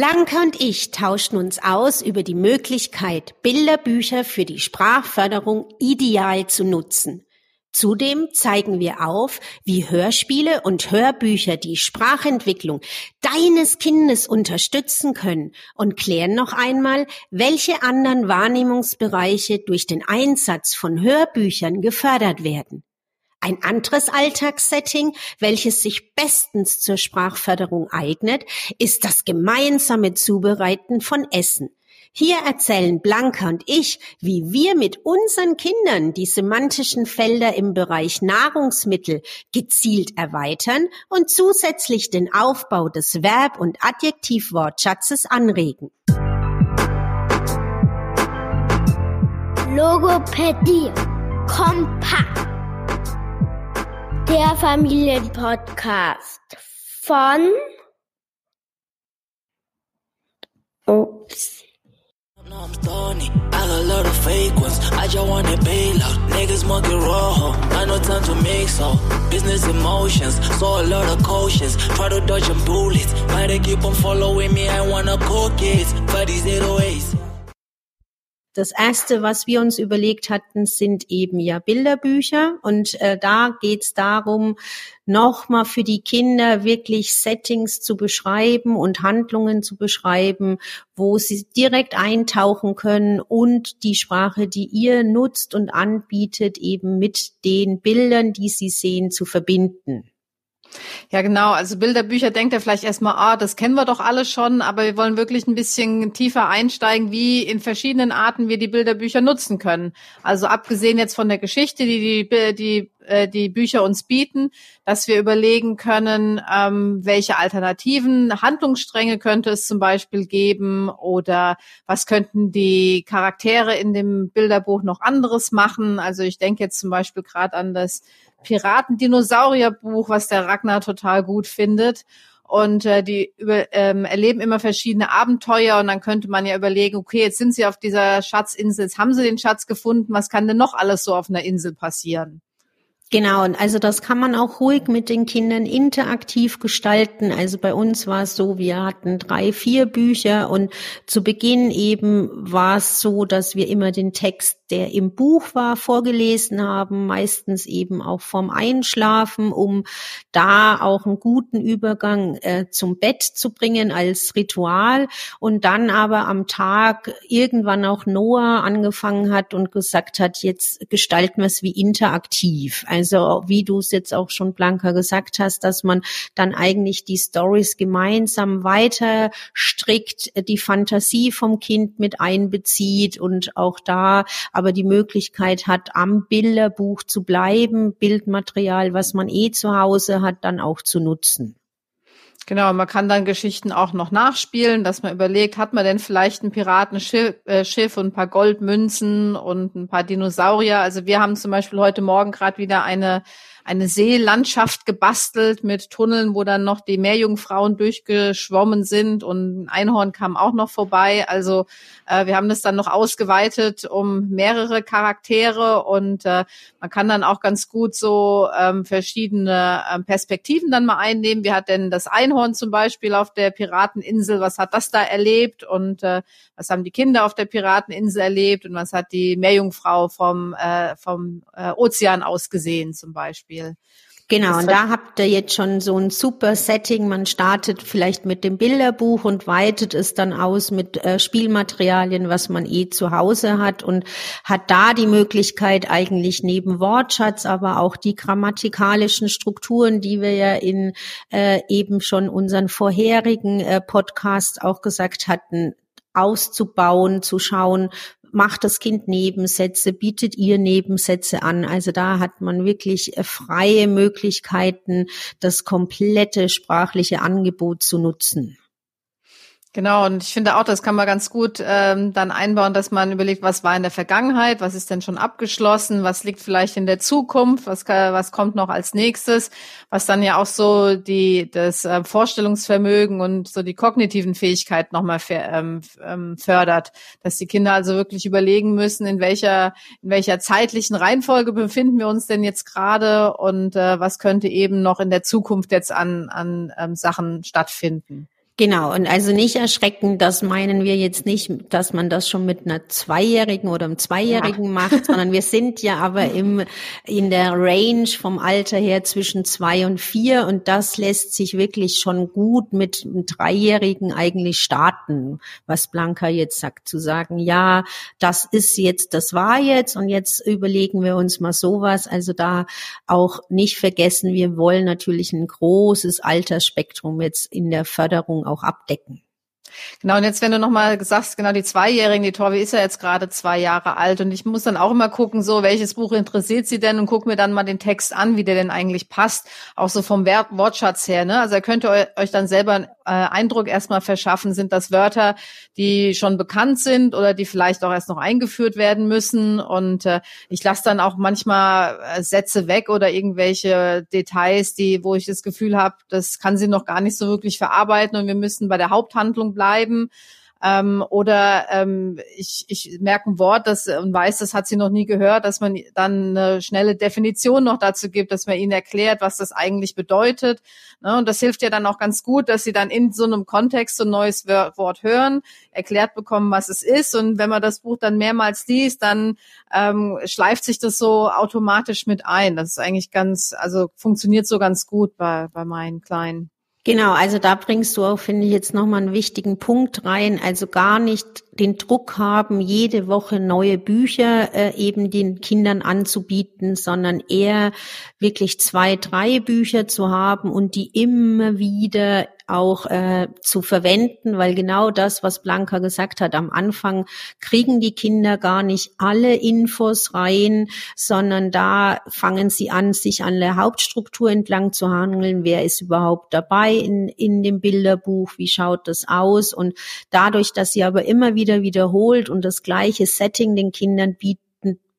Blanca und ich tauschten uns aus über die Möglichkeit, Bilderbücher für die Sprachförderung ideal zu nutzen. Zudem zeigen wir auf, wie Hörspiele und Hörbücher die Sprachentwicklung deines Kindes unterstützen können und klären noch einmal, welche anderen Wahrnehmungsbereiche durch den Einsatz von Hörbüchern gefördert werden. Ein anderes Alltagssetting, welches sich bestens zur Sprachförderung eignet, ist das gemeinsame Zubereiten von Essen. Hier erzählen Blanca und ich, wie wir mit unseren Kindern die semantischen Felder im Bereich Nahrungsmittel gezielt erweitern und zusätzlich den Aufbau des Verb- und Adjektivwortschatzes anregen. Logopädie. Kompakt. Der Familienpodcast von Ups. No, I'm thorny. I got a lot of fake ones. I just want to bail out. Niggas monkey roll. Got no time to mix so business emotions. Saw a lot of cautions. Try to dodge them bullets. Why they keep on following me? I wanna cook it. For these 808s. Das erste, was wir uns überlegt hatten, sind eben ja Bilderbücher. Und äh, da geht's darum, nochmal für die Kinder wirklich Settings zu beschreiben und Handlungen zu beschreiben, wo sie direkt eintauchen können und die Sprache, die ihr nutzt und anbietet, eben mit den Bildern, die sie sehen, zu verbinden. Ja, genau. Also Bilderbücher denkt er vielleicht erstmal, ah, das kennen wir doch alle schon, aber wir wollen wirklich ein bisschen tiefer einsteigen, wie in verschiedenen Arten wir die Bilderbücher nutzen können. Also abgesehen jetzt von der Geschichte, die die, die, äh, die Bücher uns bieten, dass wir überlegen können, ähm, welche alternativen Handlungsstränge könnte es zum Beispiel geben oder was könnten die Charaktere in dem Bilderbuch noch anderes machen. Also ich denke jetzt zum Beispiel gerade an das Piraten-Dinosaurier-Buch, was der Ragnar total gut findet. Und äh, die über, ähm, erleben immer verschiedene Abenteuer und dann könnte man ja überlegen, okay, jetzt sind sie auf dieser Schatzinsel, jetzt haben sie den Schatz gefunden, was kann denn noch alles so auf einer Insel passieren? Genau, und also das kann man auch ruhig mit den Kindern interaktiv gestalten. Also bei uns war es so, wir hatten drei, vier Bücher und zu Beginn eben war es so, dass wir immer den Text der im Buch war, vorgelesen haben, meistens eben auch vorm Einschlafen, um da auch einen guten Übergang äh, zum Bett zu bringen als Ritual. Und dann aber am Tag irgendwann auch Noah angefangen hat und gesagt hat, jetzt gestalten wir es wie interaktiv. Also wie du es jetzt auch schon Blanca gesagt hast, dass man dann eigentlich die Stories gemeinsam weiter strickt, die Fantasie vom Kind mit einbezieht und auch da aber die Möglichkeit hat, am Bilderbuch zu bleiben, Bildmaterial, was man eh zu Hause hat, dann auch zu nutzen. Genau, man kann dann Geschichten auch noch nachspielen, dass man überlegt, hat man denn vielleicht ein Piratenschiff äh, und ein paar Goldmünzen und ein paar Dinosaurier? Also wir haben zum Beispiel heute Morgen gerade wieder eine eine Seelandschaft gebastelt mit Tunneln, wo dann noch die Meerjungfrauen durchgeschwommen sind und ein Einhorn kam auch noch vorbei. Also äh, wir haben das dann noch ausgeweitet um mehrere Charaktere und äh, man kann dann auch ganz gut so ähm, verschiedene ähm, Perspektiven dann mal einnehmen. Wie hat denn das Einhorn zum Beispiel auf der Pirateninsel, was hat das da erlebt und äh, was haben die Kinder auf der Pirateninsel erlebt und was hat die Meerjungfrau vom, äh, vom äh, Ozean aus gesehen zum Beispiel. Beispiel. Genau, und da habt ihr jetzt schon so ein super Setting. Man startet vielleicht mit dem Bilderbuch und weitet es dann aus mit äh, Spielmaterialien, was man eh zu Hause hat und hat da die Möglichkeit eigentlich neben Wortschatz, aber auch die grammatikalischen Strukturen, die wir ja in äh, eben schon unseren vorherigen äh, Podcast auch gesagt hatten, auszubauen, zu schauen, macht das Kind Nebensätze, bietet ihr Nebensätze an. Also da hat man wirklich äh, freie Möglichkeiten, das komplette sprachliche Angebot zu nutzen. Genau, und ich finde auch, das kann man ganz gut ähm, dann einbauen, dass man überlegt, was war in der Vergangenheit, was ist denn schon abgeschlossen, was liegt vielleicht in der Zukunft, was, was kommt noch als nächstes, was dann ja auch so die das äh, Vorstellungsvermögen und so die kognitiven Fähigkeiten nochmal ähm, ähm, fördert, dass die Kinder also wirklich überlegen müssen, in welcher in welcher zeitlichen Reihenfolge befinden wir uns denn jetzt gerade und äh, was könnte eben noch in der Zukunft jetzt an an ähm, Sachen stattfinden. Genau, und also nicht erschrecken, das meinen wir jetzt nicht, dass man das schon mit einer Zweijährigen oder einem Zweijährigen ja. macht, sondern wir sind ja aber im, in der Range vom Alter her zwischen zwei und vier und das lässt sich wirklich schon gut mit einem Dreijährigen eigentlich starten, was Blanca jetzt sagt, zu sagen, ja, das ist jetzt, das war jetzt und jetzt überlegen wir uns mal sowas. Also da auch nicht vergessen, wir wollen natürlich ein großes Altersspektrum jetzt in der Förderung auch abdecken. Genau, und jetzt, wenn du nochmal sagst, genau die Zweijährigen, die Torvi ist ja jetzt gerade zwei Jahre alt und ich muss dann auch immer gucken, so, welches Buch interessiert sie denn und guck mir dann mal den Text an, wie der denn eigentlich passt, auch so vom Wortschatz her, ne? Also ihr könnt euch dann selber Eindruck erstmal verschaffen, sind das Wörter, die schon bekannt sind oder die vielleicht auch erst noch eingeführt werden müssen und äh, ich lasse dann auch manchmal äh, Sätze weg oder irgendwelche Details, die, wo ich das Gefühl habe, das kann sie noch gar nicht so wirklich verarbeiten und wir müssen bei der Haupthandlung bleiben. Ähm, oder ähm, ich, ich merke ein Wort das, und weiß, das hat sie noch nie gehört, dass man dann eine schnelle Definition noch dazu gibt, dass man ihnen erklärt, was das eigentlich bedeutet. Ne? Und das hilft ja dann auch ganz gut, dass sie dann in so einem Kontext so ein neues Wort hören, erklärt bekommen, was es ist. Und wenn man das Buch dann mehrmals liest, dann ähm, schleift sich das so automatisch mit ein. Das ist eigentlich ganz, also funktioniert so ganz gut bei, bei meinen Kleinen. Genau, also da bringst du auch, finde ich, jetzt nochmal einen wichtigen Punkt rein. Also gar nicht den Druck haben, jede Woche neue Bücher äh, eben den Kindern anzubieten, sondern eher wirklich zwei, drei Bücher zu haben und die immer wieder auch äh, zu verwenden, weil genau das, was Blanca gesagt hat, am Anfang kriegen die Kinder gar nicht alle Infos rein, sondern da fangen sie an, sich an der Hauptstruktur entlang zu handeln. Wer ist überhaupt dabei in, in dem Bilderbuch? Wie schaut das aus? Und dadurch, dass sie aber immer wieder wiederholt und das gleiche Setting den Kindern bieten,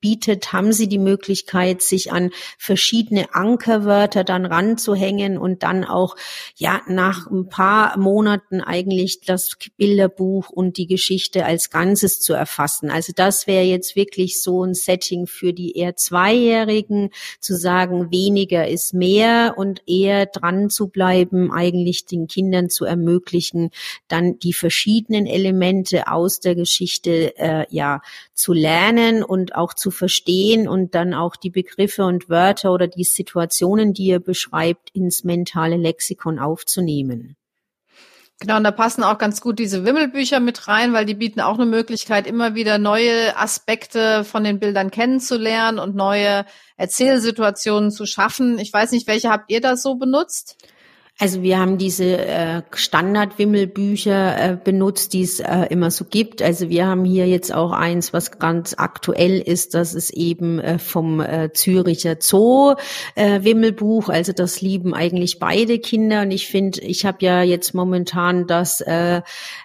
bietet, haben Sie die Möglichkeit, sich an verschiedene Ankerwörter dann ranzuhängen und dann auch, ja, nach ein paar Monaten eigentlich das Bilderbuch und die Geschichte als Ganzes zu erfassen. Also das wäre jetzt wirklich so ein Setting für die eher Zweijährigen, zu sagen, weniger ist mehr und eher dran zu bleiben, eigentlich den Kindern zu ermöglichen, dann die verschiedenen Elemente aus der Geschichte, äh, ja, zu lernen und auch zu verstehen und dann auch die Begriffe und Wörter oder die Situationen, die ihr beschreibt, ins mentale Lexikon aufzunehmen. Genau, und da passen auch ganz gut diese Wimmelbücher mit rein, weil die bieten auch eine Möglichkeit, immer wieder neue Aspekte von den Bildern kennenzulernen und neue Erzählsituationen zu schaffen. Ich weiß nicht, welche habt ihr da so benutzt? Also wir haben diese äh, Standard-Wimmelbücher äh, benutzt, die es äh, immer so gibt. Also wir haben hier jetzt auch eins, was ganz aktuell ist. Das ist eben äh, vom äh, Züricher Zoo äh, Wimmelbuch. Also das lieben eigentlich beide Kinder. Und ich finde, ich habe ja jetzt momentan das äh,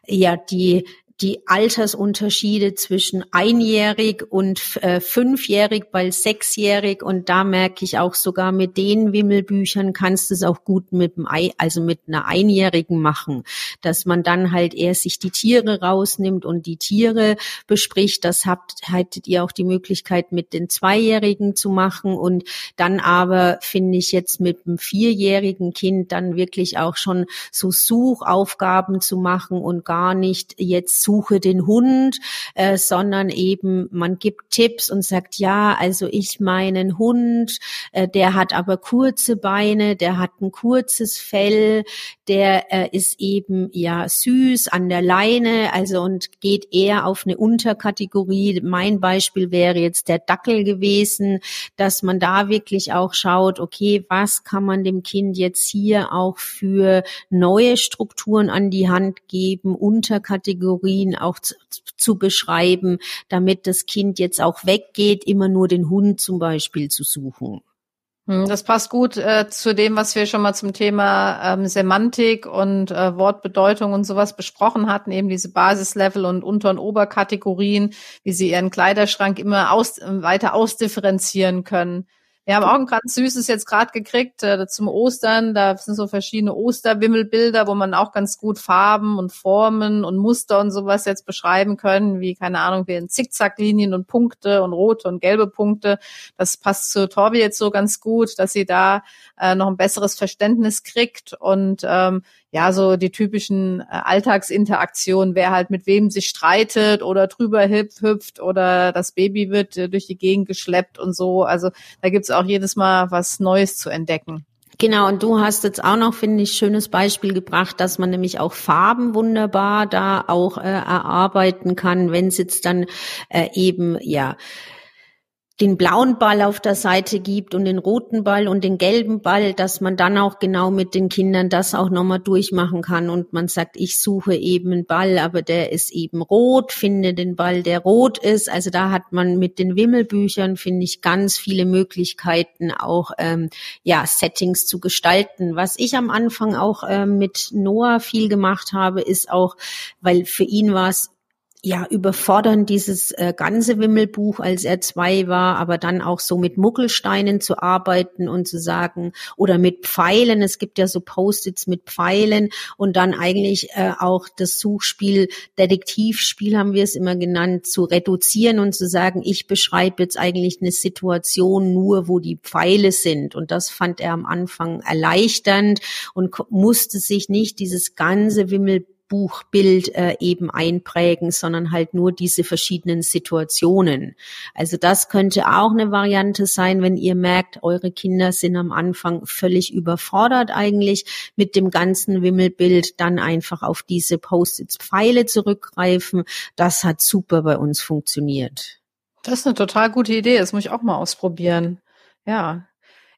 ja die die Altersunterschiede zwischen einjährig und äh, fünfjährig, bald sechsjährig und da merke ich auch sogar mit den Wimmelbüchern kannst du es auch gut mit dem Ei, also mit einer Einjährigen machen, dass man dann halt eher sich die Tiere rausnimmt und die Tiere bespricht. Das habt hattet ihr auch die Möglichkeit mit den Zweijährigen zu machen und dann aber finde ich jetzt mit einem vierjährigen Kind dann wirklich auch schon so Suchaufgaben zu machen und gar nicht jetzt suche den Hund, äh, sondern eben man gibt Tipps und sagt, ja, also ich meinen Hund, äh, der hat aber kurze Beine, der hat ein kurzes Fell, der äh, ist eben ja süß an der Leine, also und geht eher auf eine Unterkategorie. Mein Beispiel wäre jetzt der Dackel gewesen, dass man da wirklich auch schaut, okay, was kann man dem Kind jetzt hier auch für neue Strukturen an die Hand geben, Unterkategorien Kategorien auch zu, zu beschreiben, damit das Kind jetzt auch weggeht, immer nur den Hund zum Beispiel zu suchen. Hm, das passt gut äh, zu dem, was wir schon mal zum Thema ähm, Semantik und äh, Wortbedeutung und sowas besprochen hatten, eben diese Basislevel und Unter- und Oberkategorien, wie sie ihren Kleiderschrank immer aus, weiter ausdifferenzieren können. Wir haben auch ein ganz süßes jetzt gerade gekriegt äh, zum Ostern. Da sind so verschiedene Osterwimmelbilder, wo man auch ganz gut Farben und Formen und Muster und sowas jetzt beschreiben können, wie, keine Ahnung, wie in Zickzacklinien und Punkte und rote und gelbe Punkte. Das passt zu Torbi jetzt so ganz gut, dass sie da äh, noch ein besseres Verständnis kriegt. Und ähm, ja, so die typischen äh, Alltagsinteraktionen, wer halt mit wem sich streitet oder drüber hüpft oder das Baby wird äh, durch die Gegend geschleppt und so. Also da gibt's auch jedes Mal was Neues zu entdecken. Genau, und du hast jetzt auch noch, finde ich, schönes Beispiel gebracht, dass man nämlich auch Farben wunderbar da auch äh, erarbeiten kann, wenn es jetzt dann äh, eben, ja, den blauen Ball auf der Seite gibt und den roten Ball und den gelben Ball, dass man dann auch genau mit den Kindern das auch nochmal durchmachen kann und man sagt, ich suche eben einen Ball, aber der ist eben rot, finde den Ball, der rot ist. Also da hat man mit den Wimmelbüchern, finde ich, ganz viele Möglichkeiten, auch ähm, ja Settings zu gestalten. Was ich am Anfang auch ähm, mit Noah viel gemacht habe, ist auch, weil für ihn war es ja überfordern dieses äh, ganze Wimmelbuch, als er zwei war, aber dann auch so mit Muckelsteinen zu arbeiten und zu sagen oder mit Pfeilen. Es gibt ja so Post-its mit Pfeilen und dann eigentlich äh, auch das Suchspiel, Detektivspiel haben wir es immer genannt, zu reduzieren und zu sagen, ich beschreibe jetzt eigentlich eine Situation nur, wo die Pfeile sind. Und das fand er am Anfang erleichternd und musste sich nicht dieses ganze Wimmelbuch Buchbild äh, eben einprägen, sondern halt nur diese verschiedenen Situationen. Also das könnte auch eine Variante sein, wenn ihr merkt, eure Kinder sind am Anfang völlig überfordert eigentlich mit dem ganzen Wimmelbild, dann einfach auf diese Post-its Pfeile zurückgreifen. Das hat super bei uns funktioniert. Das ist eine total gute Idee. Das muss ich auch mal ausprobieren. Ja,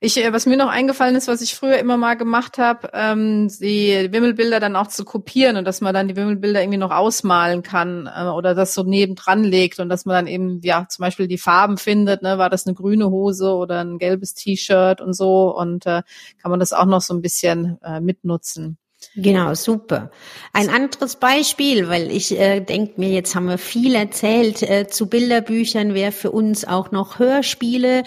ich, äh, was mir noch eingefallen ist, was ich früher immer mal gemacht habe, ähm, die Wimmelbilder dann auch zu kopieren und dass man dann die Wimmelbilder irgendwie noch ausmalen kann äh, oder das so nebendran legt und dass man dann eben, ja, zum Beispiel die Farben findet, ne, war das eine grüne Hose oder ein gelbes T-Shirt und so und äh, kann man das auch noch so ein bisschen äh, mitnutzen. Genau, super. Ein anderes Beispiel, weil ich äh, denke mir, jetzt haben wir viel erzählt äh, zu Bilderbüchern, wäre für uns auch noch Hörspiele.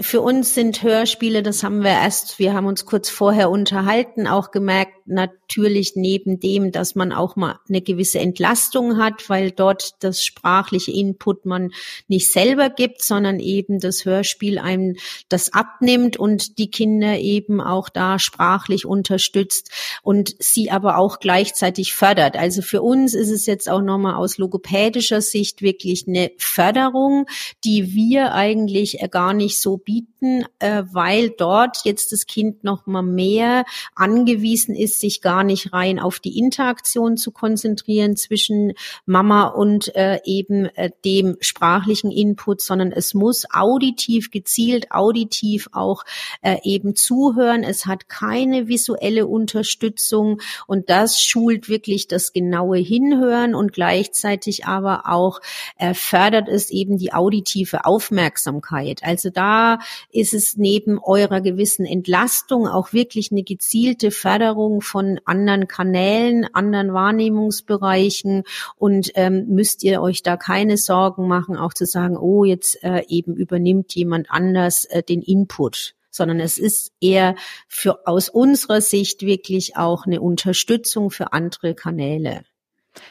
Für uns sind Hörspiele, das haben wir erst, wir haben uns kurz vorher unterhalten, auch gemerkt, natürlich neben dem, dass man auch mal eine gewisse Entlastung hat, weil dort das sprachliche Input man nicht selber gibt, sondern eben das Hörspiel einem das abnimmt und die Kinder eben auch da sprachlich unterstützt und sie aber auch gleichzeitig fördert. Also für uns ist es jetzt auch nochmal aus logopädischer Sicht wirklich eine Förderung, die wir eigentlich gar nicht so bieten, äh, weil dort jetzt das Kind nochmal mehr angewiesen ist, sich gar nicht rein auf die Interaktion zu konzentrieren zwischen Mama und äh, eben äh, dem sprachlichen Input, sondern es muss auditiv, gezielt auditiv auch äh, eben zuhören. Es hat keine visuelle Unterstützung und das schult wirklich das genaue Hinhören und gleichzeitig aber auch äh, fördert es eben die auditive Aufmerksamkeit. Also da ist es neben eurer gewissen Entlastung auch wirklich eine gezielte Förderung von anderen Kanälen, anderen Wahrnehmungsbereichen und ähm, müsst ihr euch da keine Sorgen machen, auch zu sagen, oh, jetzt äh, eben übernimmt jemand anders äh, den Input sondern es ist eher für aus unserer Sicht wirklich auch eine Unterstützung für andere Kanäle.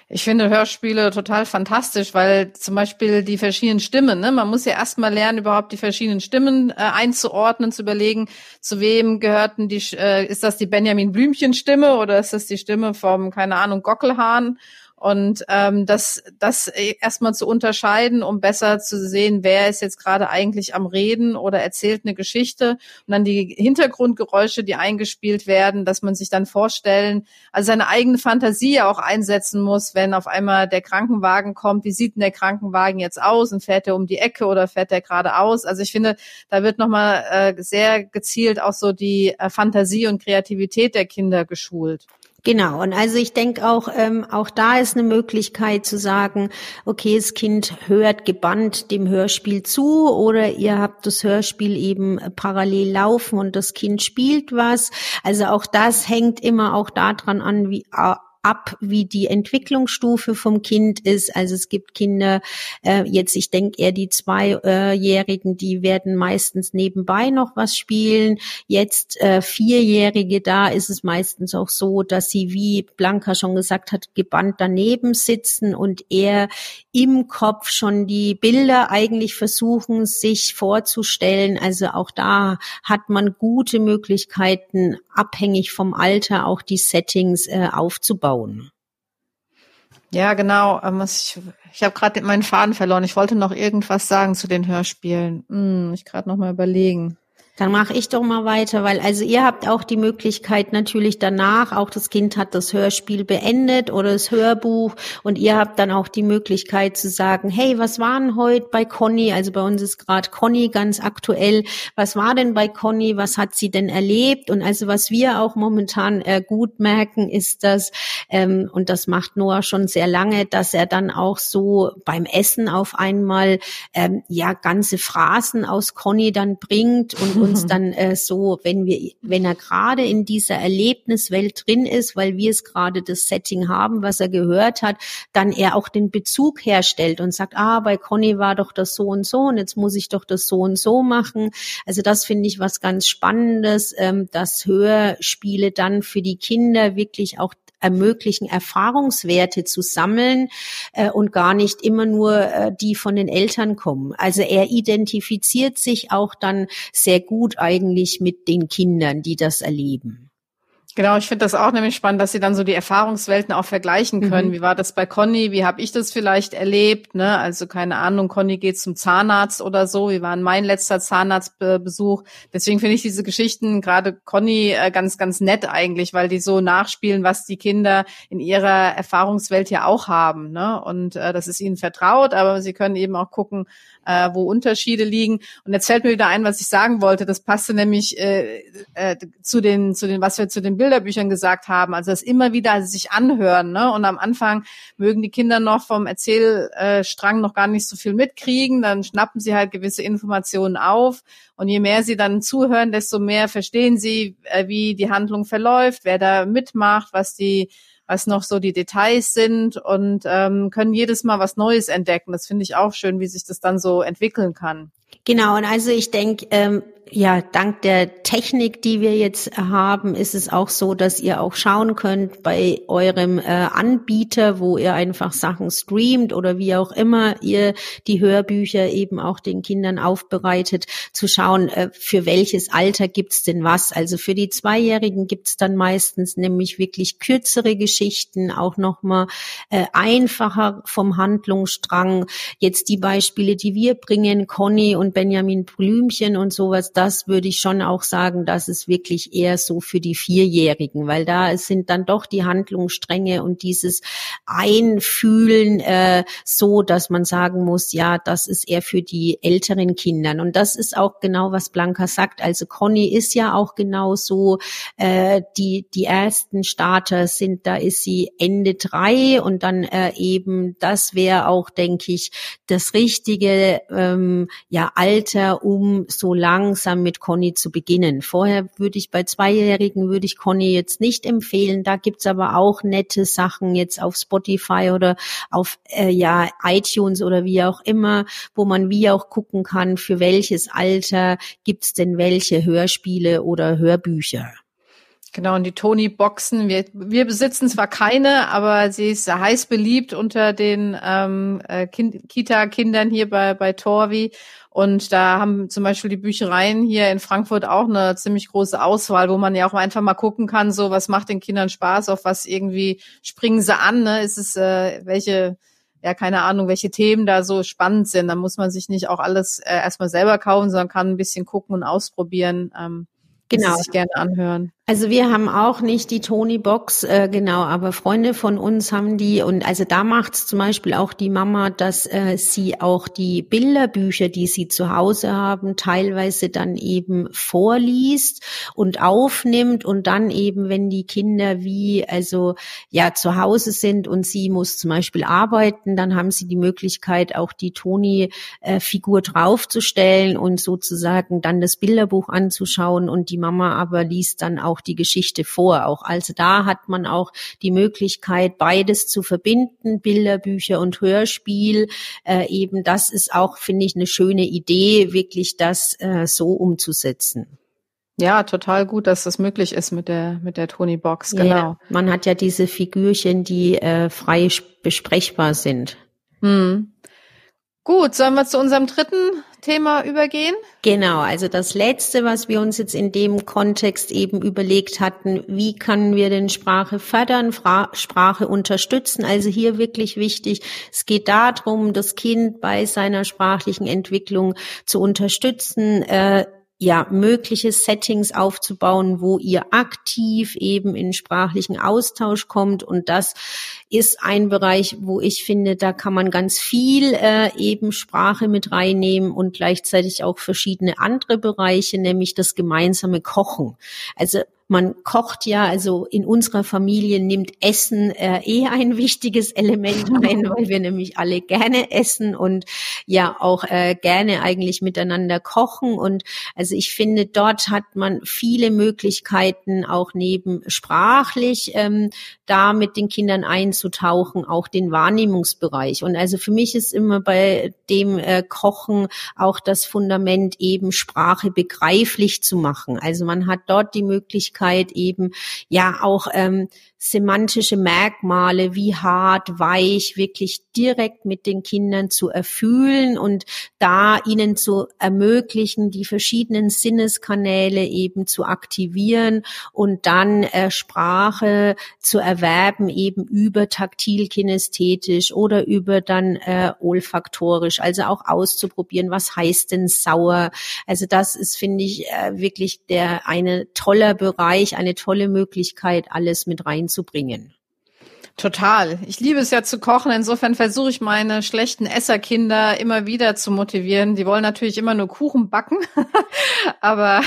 Ich finde Hörspiele total fantastisch, weil zum Beispiel die verschiedenen Stimmen, ne, man muss ja erstmal lernen, überhaupt die verschiedenen Stimmen äh, einzuordnen, zu überlegen, zu wem gehörten die, äh, ist das die Benjamin Blümchen Stimme oder ist das die Stimme vom, keine Ahnung, Gockelhahn? Und ähm, das, das erstmal zu unterscheiden, um besser zu sehen, wer ist jetzt gerade eigentlich am Reden oder erzählt eine Geschichte. Und dann die Hintergrundgeräusche, die eingespielt werden, dass man sich dann vorstellen, also seine eigene Fantasie auch einsetzen muss, wenn auf einmal der Krankenwagen kommt, wie sieht denn der Krankenwagen jetzt aus und fährt er um die Ecke oder fährt er geradeaus? Also ich finde, da wird nochmal äh, sehr gezielt auch so die äh, Fantasie und Kreativität der Kinder geschult. Genau, und also ich denke auch, ähm, auch da ist eine Möglichkeit zu sagen, okay, das Kind hört gebannt dem Hörspiel zu oder ihr habt das Hörspiel eben parallel laufen und das Kind spielt was. Also auch das hängt immer auch daran an, wie ab, wie die Entwicklungsstufe vom Kind ist. Also es gibt Kinder, äh, jetzt ich denke eher die Zweijährigen, die werden meistens nebenbei noch was spielen. Jetzt äh, Vierjährige, da ist es meistens auch so, dass sie, wie Blanca schon gesagt hat, gebannt daneben sitzen und eher im Kopf schon die Bilder eigentlich versuchen, sich vorzustellen. Also auch da hat man gute Möglichkeiten, abhängig vom Alter auch die Settings äh, aufzubauen bauen. Ja, genau. Ähm, ich, ich habe gerade meinen Faden verloren. Ich wollte noch irgendwas sagen zu den Hörspielen. Hm, ich gerade noch mal überlegen. Dann mache ich doch mal weiter, weil also ihr habt auch die Möglichkeit natürlich danach, auch das Kind hat das Hörspiel beendet oder das Hörbuch und ihr habt dann auch die Möglichkeit zu sagen, hey, was war denn heute bei Conny? Also bei uns ist gerade Conny ganz aktuell. Was war denn bei Conny? Was hat sie denn erlebt? Und also was wir auch momentan äh, gut merken, ist das, ähm, und das macht Noah schon sehr lange, dass er dann auch so beim Essen auf einmal ähm, ja ganze Phrasen aus Conny dann bringt und uns dann äh, so, wenn wir, wenn er gerade in dieser Erlebniswelt drin ist, weil wir es gerade das Setting haben, was er gehört hat, dann er auch den Bezug herstellt und sagt, ah, bei Conny war doch das so und so und jetzt muss ich doch das so und so machen. Also das finde ich was ganz Spannendes, ähm, dass Hörspiele dann für die Kinder wirklich auch ermöglichen, Erfahrungswerte zu sammeln äh, und gar nicht immer nur äh, die von den Eltern kommen. Also er identifiziert sich auch dann sehr gut eigentlich mit den Kindern, die das erleben. Genau, ich finde das auch nämlich spannend, dass sie dann so die Erfahrungswelten auch vergleichen können. Mhm. Wie war das bei Conny? Wie habe ich das vielleicht erlebt? Ne? Also keine Ahnung, Conny geht zum Zahnarzt oder so. Wie war mein letzter Zahnarztbesuch? Deswegen finde ich diese Geschichten, gerade Conny, äh, ganz, ganz nett eigentlich, weil die so nachspielen, was die Kinder in ihrer Erfahrungswelt ja auch haben. Ne? Und äh, das ist ihnen vertraut, aber sie können eben auch gucken, äh, wo Unterschiede liegen. Und jetzt fällt mir wieder ein, was ich sagen wollte. Das passte nämlich äh, äh, zu den, zu den, was wir zu den Bilderbüchern gesagt haben. Also das immer wieder sich anhören. Ne? Und am Anfang mögen die Kinder noch vom Erzählstrang noch gar nicht so viel mitkriegen. Dann schnappen sie halt gewisse Informationen auf. Und je mehr sie dann zuhören, desto mehr verstehen sie, äh, wie die Handlung verläuft, wer da mitmacht, was die was noch so die Details sind und ähm, können jedes Mal was Neues entdecken. Das finde ich auch schön, wie sich das dann so entwickeln kann. Genau, und also ich denke, ähm, ja, dank der Technik, die wir jetzt haben, ist es auch so, dass ihr auch schauen könnt bei eurem äh, Anbieter, wo ihr einfach Sachen streamt oder wie auch immer ihr die Hörbücher eben auch den Kindern aufbereitet, zu schauen, äh, für welches Alter gibt's denn was. Also für die Zweijährigen gibt's dann meistens nämlich wirklich kürzere Geschichten, auch nochmal äh, einfacher vom Handlungsstrang. Jetzt die Beispiele, die wir bringen, Conny und Benjamin Blümchen und sowas, das würde ich schon auch sagen, das ist wirklich eher so für die Vierjährigen, weil da sind dann doch die Handlungsstränge und dieses Einfühlen äh, so, dass man sagen muss, ja, das ist eher für die älteren Kindern. Und das ist auch genau, was Blanca sagt. Also Conny ist ja auch genau so, äh, die, die ersten Starter sind, da ist sie Ende drei und dann äh, eben, das wäre auch, denke ich, das richtige ähm, ja, Alter, um so langsam langsam mit Conny zu beginnen. Vorher würde ich bei Zweijährigen würde ich Conny jetzt nicht empfehlen. Da gibt's aber auch nette Sachen jetzt auf Spotify oder auf äh, ja iTunes oder wie auch immer, wo man wie auch gucken kann, für welches Alter gibt's denn welche Hörspiele oder Hörbücher. Genau, und die Tony-Boxen, wir, wir besitzen zwar keine, aber sie ist heiß beliebt unter den ähm, äh, kind, Kita-Kindern hier bei, bei Torvi. Und da haben zum Beispiel die Büchereien hier in Frankfurt auch eine ziemlich große Auswahl, wo man ja auch einfach mal gucken kann, so was macht den Kindern Spaß, auf was irgendwie springen sie an, ne? Ist es äh, welche ja, keine Ahnung, welche Themen da so spannend sind. Da muss man sich nicht auch alles äh, erstmal selber kaufen, sondern kann ein bisschen gucken und ausprobieren. Ähm, genau. sich gerne anhören. Also wir haben auch nicht die Tony Box, äh, genau, aber Freunde von uns haben die und also da macht's zum Beispiel auch die Mama, dass äh, sie auch die Bilderbücher, die sie zu Hause haben, teilweise dann eben vorliest und aufnimmt und dann eben, wenn die Kinder wie also ja zu Hause sind und sie muss zum Beispiel arbeiten, dann haben sie die Möglichkeit auch die Toni-Figur äh, draufzustellen und sozusagen dann das Bilderbuch anzuschauen und die Mama aber liest dann auch die Geschichte vor. Auch also da hat man auch die Möglichkeit, beides zu verbinden, Bilderbücher und Hörspiel. Äh, eben das ist auch, finde ich, eine schöne Idee, wirklich das äh, so umzusetzen. Ja, total gut, dass das möglich ist mit der mit der Tony Box. Genau. Ja, man hat ja diese Figürchen, die äh, frei besprechbar sind. Hm. Gut, sollen wir zu unserem dritten Thema übergehen? Genau, also das letzte, was wir uns jetzt in dem Kontext eben überlegt hatten, wie können wir denn Sprache fördern, Fra Sprache unterstützen? Also hier wirklich wichtig, es geht darum, das Kind bei seiner sprachlichen Entwicklung zu unterstützen, äh, ja, mögliche Settings aufzubauen, wo ihr aktiv eben in sprachlichen Austausch kommt. Und das ist ein Bereich, wo ich finde, da kann man ganz viel äh, eben Sprache mit reinnehmen und gleichzeitig auch verschiedene andere Bereiche, nämlich das gemeinsame Kochen. Also man kocht ja, also in unserer Familie nimmt Essen äh, eh ein wichtiges Element ein, weil wir nämlich alle gerne essen und ja auch äh, gerne eigentlich miteinander kochen. Und also ich finde, dort hat man viele Möglichkeiten, auch neben sprachlich ähm, da mit den Kindern einzutauchen, auch den Wahrnehmungsbereich. Und also für mich ist immer bei dem äh, Kochen auch das Fundament eben Sprache begreiflich zu machen. Also man hat dort die Möglichkeit, Möglichkeit eben ja auch ähm, semantische Merkmale wie hart, weich wirklich direkt mit den Kindern zu erfüllen und da ihnen zu ermöglichen, die verschiedenen Sinneskanäle eben zu aktivieren und dann äh, Sprache zu erwerben eben über taktil kinästhetisch oder über dann äh, olfaktorisch, also auch auszuprobieren, was heißt denn sauer. Also das ist, finde ich, äh, wirklich der eine toller Bereich, eine tolle Möglichkeit, alles mit reinzubringen reinzubringen. Total. Ich liebe es ja zu kochen. Insofern versuche ich meine schlechten Esserkinder immer wieder zu motivieren. Die wollen natürlich immer nur Kuchen backen. Aber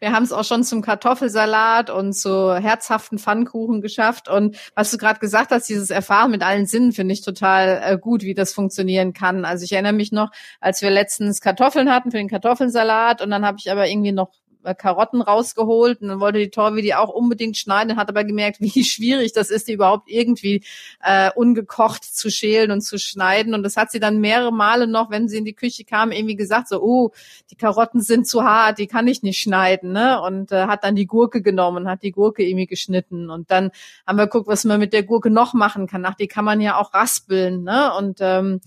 wir haben es auch schon zum Kartoffelsalat und zu herzhaften Pfannkuchen geschafft. Und was du gerade gesagt hast, dieses Erfahren mit allen Sinnen finde ich total äh, gut, wie das funktionieren kann. Also ich erinnere mich noch, als wir letztens Kartoffeln hatten für den Kartoffelsalat und dann habe ich aber irgendwie noch Karotten rausgeholt und dann wollte die Torvi die auch unbedingt schneiden, hat aber gemerkt, wie schwierig das ist, die überhaupt irgendwie äh, ungekocht zu schälen und zu schneiden. Und das hat sie dann mehrere Male noch, wenn sie in die Küche kam, irgendwie gesagt, so, oh, die Karotten sind zu hart, die kann ich nicht schneiden. Ne? Und äh, hat dann die Gurke genommen, hat die Gurke irgendwie geschnitten. Und dann haben wir geguckt, was man mit der Gurke noch machen kann. Ach, die kann man ja auch raspeln. Ne? Und ähm,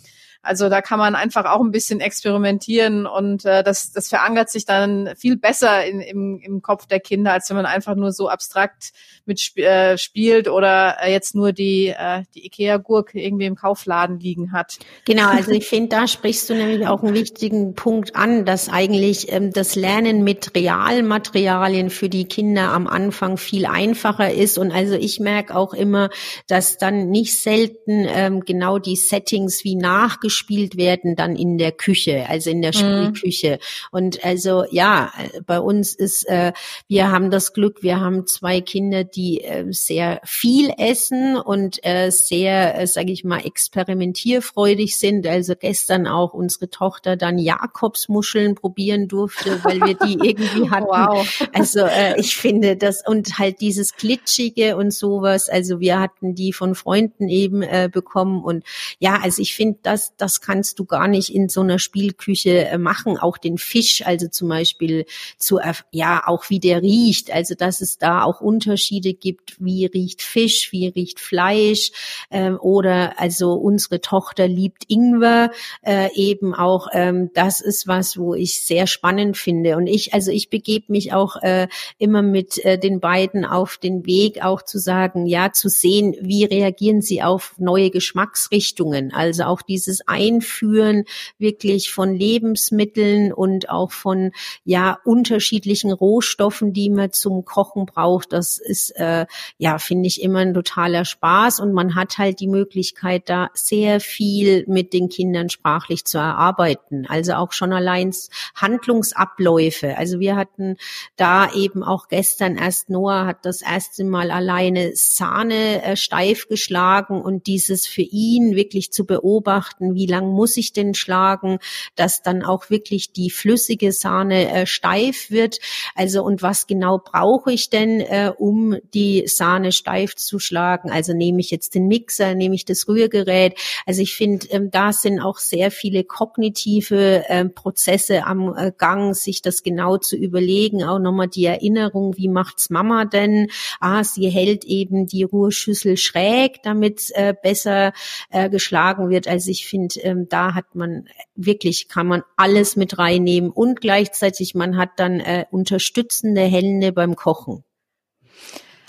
also da kann man einfach auch ein bisschen experimentieren und äh, das, das verankert sich dann viel besser in, im, im Kopf der Kinder, als wenn man einfach nur so abstrakt mit äh, spielt oder äh, jetzt nur die, äh, die Ikea-Gurke irgendwie im Kaufladen liegen hat. Genau, also ich finde, da sprichst du nämlich auch einen wichtigen Punkt an, dass eigentlich ähm, das Lernen mit Realmaterialien für die Kinder am Anfang viel einfacher ist. Und also ich merke auch immer, dass dann nicht selten ähm, genau die Settings wie nachgespielt gespielt werden dann in der Küche, also in der mhm. Spielküche. Und also ja, bei uns ist, äh, wir haben das Glück, wir haben zwei Kinder, die äh, sehr viel essen und äh, sehr, äh, sage ich mal, experimentierfreudig sind. Also gestern auch unsere Tochter dann Jakobsmuscheln probieren durfte, weil wir die irgendwie hatten. Wow. Also äh, ich finde das und halt dieses glitschige und sowas. Also wir hatten die von Freunden eben äh, bekommen und ja, also ich finde das das kannst du gar nicht in so einer Spielküche äh, machen. Auch den Fisch, also zum Beispiel zu, ja, auch wie der riecht. Also, dass es da auch Unterschiede gibt. Wie riecht Fisch? Wie riecht Fleisch? Ähm, oder, also, unsere Tochter liebt Ingwer, äh, eben auch, ähm, das ist was, wo ich sehr spannend finde. Und ich, also, ich begebe mich auch äh, immer mit den beiden auf den Weg, auch zu sagen, ja, zu sehen, wie reagieren sie auf neue Geschmacksrichtungen. Also auch dieses Einführen wirklich von Lebensmitteln und auch von ja unterschiedlichen Rohstoffen, die man zum Kochen braucht. Das ist äh, ja finde ich immer ein totaler Spaß und man hat halt die Möglichkeit da sehr viel mit den Kindern sprachlich zu erarbeiten. Also auch schon allein Handlungsabläufe. Also wir hatten da eben auch gestern erst Noah hat das erste Mal alleine Sahne äh, steif geschlagen und dieses für ihn wirklich zu beobachten, wie lang muss ich denn schlagen, dass dann auch wirklich die flüssige Sahne äh, steif wird. Also und was genau brauche ich denn, äh, um die Sahne steif zu schlagen? Also nehme ich jetzt den Mixer, nehme ich das Rührgerät. Also ich finde, ähm, da sind auch sehr viele kognitive äh, Prozesse am äh, Gang, sich das genau zu überlegen. Auch nochmal die Erinnerung, wie macht's Mama denn? Ah, sie hält eben die Ruhrschüssel schräg, damit äh, besser äh, geschlagen wird. Also ich finde, ähm, da hat man wirklich, kann man alles mit reinnehmen und gleichzeitig man hat dann äh, unterstützende Hände beim Kochen.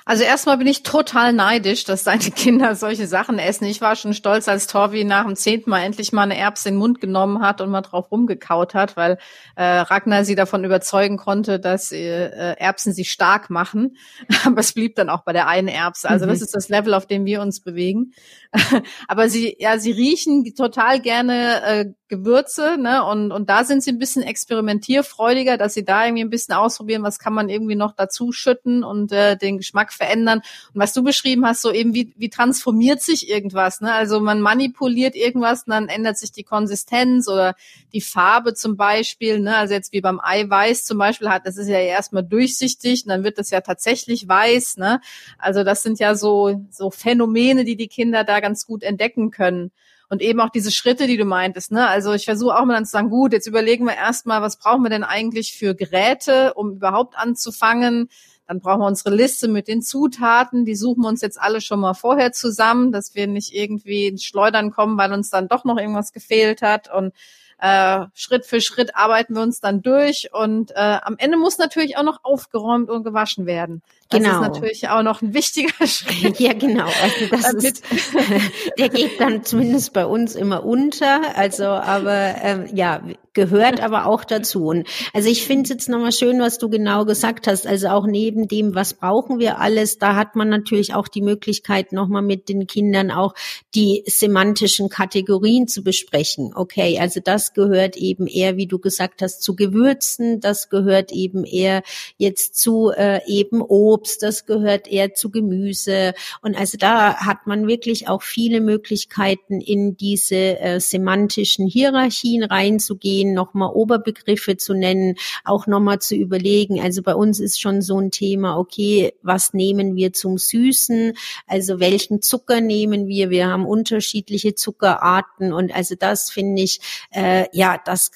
Also erstmal bin ich total neidisch, dass deine Kinder solche Sachen essen. Ich war schon stolz, als Torvi nach dem zehnten Mal endlich mal eine Erbse in den Mund genommen hat und mal drauf rumgekaut hat, weil äh, Ragnar sie davon überzeugen konnte, dass äh, Erbsen sie stark machen. Aber es blieb dann auch bei der einen Erbse. Also mhm. das ist das Level, auf dem wir uns bewegen. Aber sie, ja, sie riechen total gerne äh, Gewürze, ne? Und, und da sind sie ein bisschen experimentierfreudiger, dass sie da irgendwie ein bisschen ausprobieren, was kann man irgendwie noch dazu schütten und äh, den Geschmack verändern. Und was du beschrieben hast, so eben wie, wie transformiert sich irgendwas, ne? Also man manipuliert irgendwas und dann ändert sich die Konsistenz oder die Farbe zum Beispiel, ne? Also jetzt wie beim Eiweiß zum Beispiel hat, das ist ja erstmal durchsichtig und dann wird das ja tatsächlich weiß, ne? Also das sind ja so, so Phänomene, die die Kinder da ganz gut entdecken können. Und eben auch diese Schritte, die du meintest, ne? Also ich versuche auch mal dann zu sagen, gut, jetzt überlegen wir erstmal, was brauchen wir denn eigentlich für Geräte, um überhaupt anzufangen? Dann brauchen wir unsere Liste mit den Zutaten. Die suchen wir uns jetzt alle schon mal vorher zusammen, dass wir nicht irgendwie ins Schleudern kommen, weil uns dann doch noch irgendwas gefehlt hat. Und äh, Schritt für Schritt arbeiten wir uns dann durch. Und äh, am Ende muss natürlich auch noch aufgeräumt und gewaschen werden. Das genau. ist natürlich auch noch ein wichtiger Schritt. Ja, genau. Also das ist, der geht dann zumindest bei uns immer unter. Also, aber ähm, ja, gehört aber auch dazu. Und also ich finde es jetzt nochmal schön, was du genau gesagt hast. Also auch neben dem, was brauchen wir alles, da hat man natürlich auch die Möglichkeit, nochmal mit den Kindern auch die semantischen Kategorien zu besprechen. Okay, also das gehört eben eher, wie du gesagt hast, zu Gewürzen, das gehört eben eher jetzt zu äh, eben Obst Obst, das gehört eher zu Gemüse. Und also da hat man wirklich auch viele Möglichkeiten, in diese äh, semantischen Hierarchien reinzugehen, nochmal Oberbegriffe zu nennen, auch nochmal zu überlegen. Also bei uns ist schon so ein Thema, okay, was nehmen wir zum Süßen? Also welchen Zucker nehmen wir? Wir haben unterschiedliche Zuckerarten und also das finde ich, äh, ja, das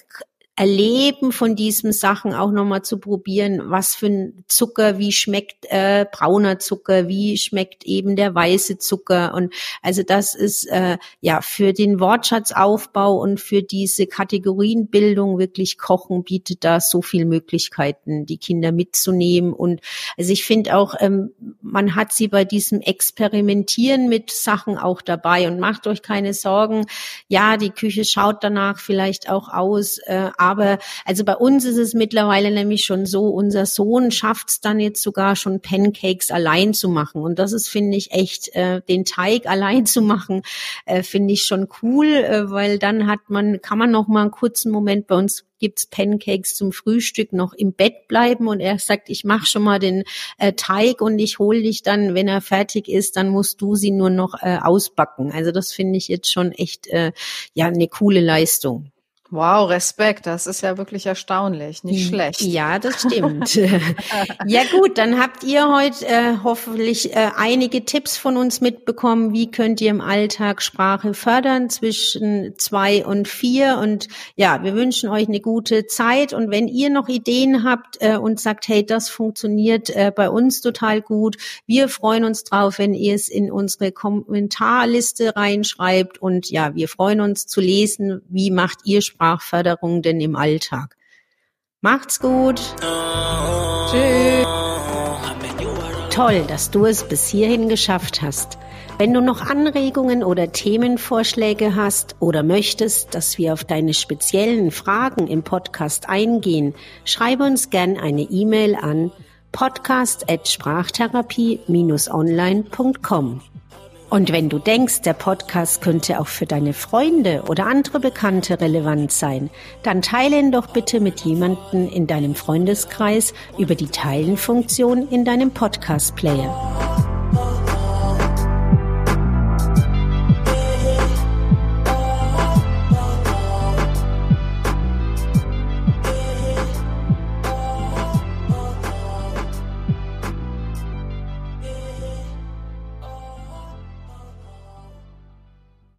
Erleben von diesen Sachen auch nochmal zu probieren, was für ein Zucker, wie schmeckt äh, brauner Zucker, wie schmeckt eben der weiße Zucker. Und also das ist äh, ja für den Wortschatzaufbau und für diese Kategorienbildung wirklich Kochen bietet da so viel Möglichkeiten, die Kinder mitzunehmen. Und also ich finde auch, ähm, man hat sie bei diesem Experimentieren mit Sachen auch dabei und macht euch keine Sorgen. Ja, die Küche schaut danach vielleicht auch aus. Äh, aber also bei uns ist es mittlerweile nämlich schon so, unser Sohn schafft es dann jetzt sogar schon Pancakes allein zu machen. Und das ist, finde ich, echt, äh, den Teig allein zu machen, äh, finde ich schon cool, äh, weil dann hat man, kann man noch mal einen kurzen Moment bei uns gibt's Pancakes zum Frühstück noch im Bett bleiben und er sagt, ich mache schon mal den äh, Teig und ich hole dich dann, wenn er fertig ist, dann musst du sie nur noch äh, ausbacken. Also das finde ich jetzt schon echt äh, ja eine coole Leistung. Wow, Respekt, das ist ja wirklich erstaunlich, nicht hm, schlecht. Ja, das stimmt. ja gut, dann habt ihr heute äh, hoffentlich äh, einige Tipps von uns mitbekommen, wie könnt ihr im Alltag Sprache fördern zwischen zwei und vier. Und ja, wir wünschen euch eine gute Zeit. Und wenn ihr noch Ideen habt äh, und sagt, hey, das funktioniert äh, bei uns total gut, wir freuen uns drauf, wenn ihr es in unsere Kommentarliste reinschreibt. Und ja, wir freuen uns zu lesen, wie macht ihr Sprache Sprachförderung denn im Alltag? Macht's gut. Tschüss. Toll, dass du es bis hierhin geschafft hast. Wenn du noch Anregungen oder Themenvorschläge hast oder möchtest, dass wir auf deine speziellen Fragen im Podcast eingehen, schreibe uns gern eine E-Mail an podcast@sprachtherapie-online.com. Und wenn du denkst, der Podcast könnte auch für deine Freunde oder andere Bekannte relevant sein, dann teile ihn doch bitte mit jemandem in deinem Freundeskreis über die Teilen-Funktion in deinem Podcast-Player.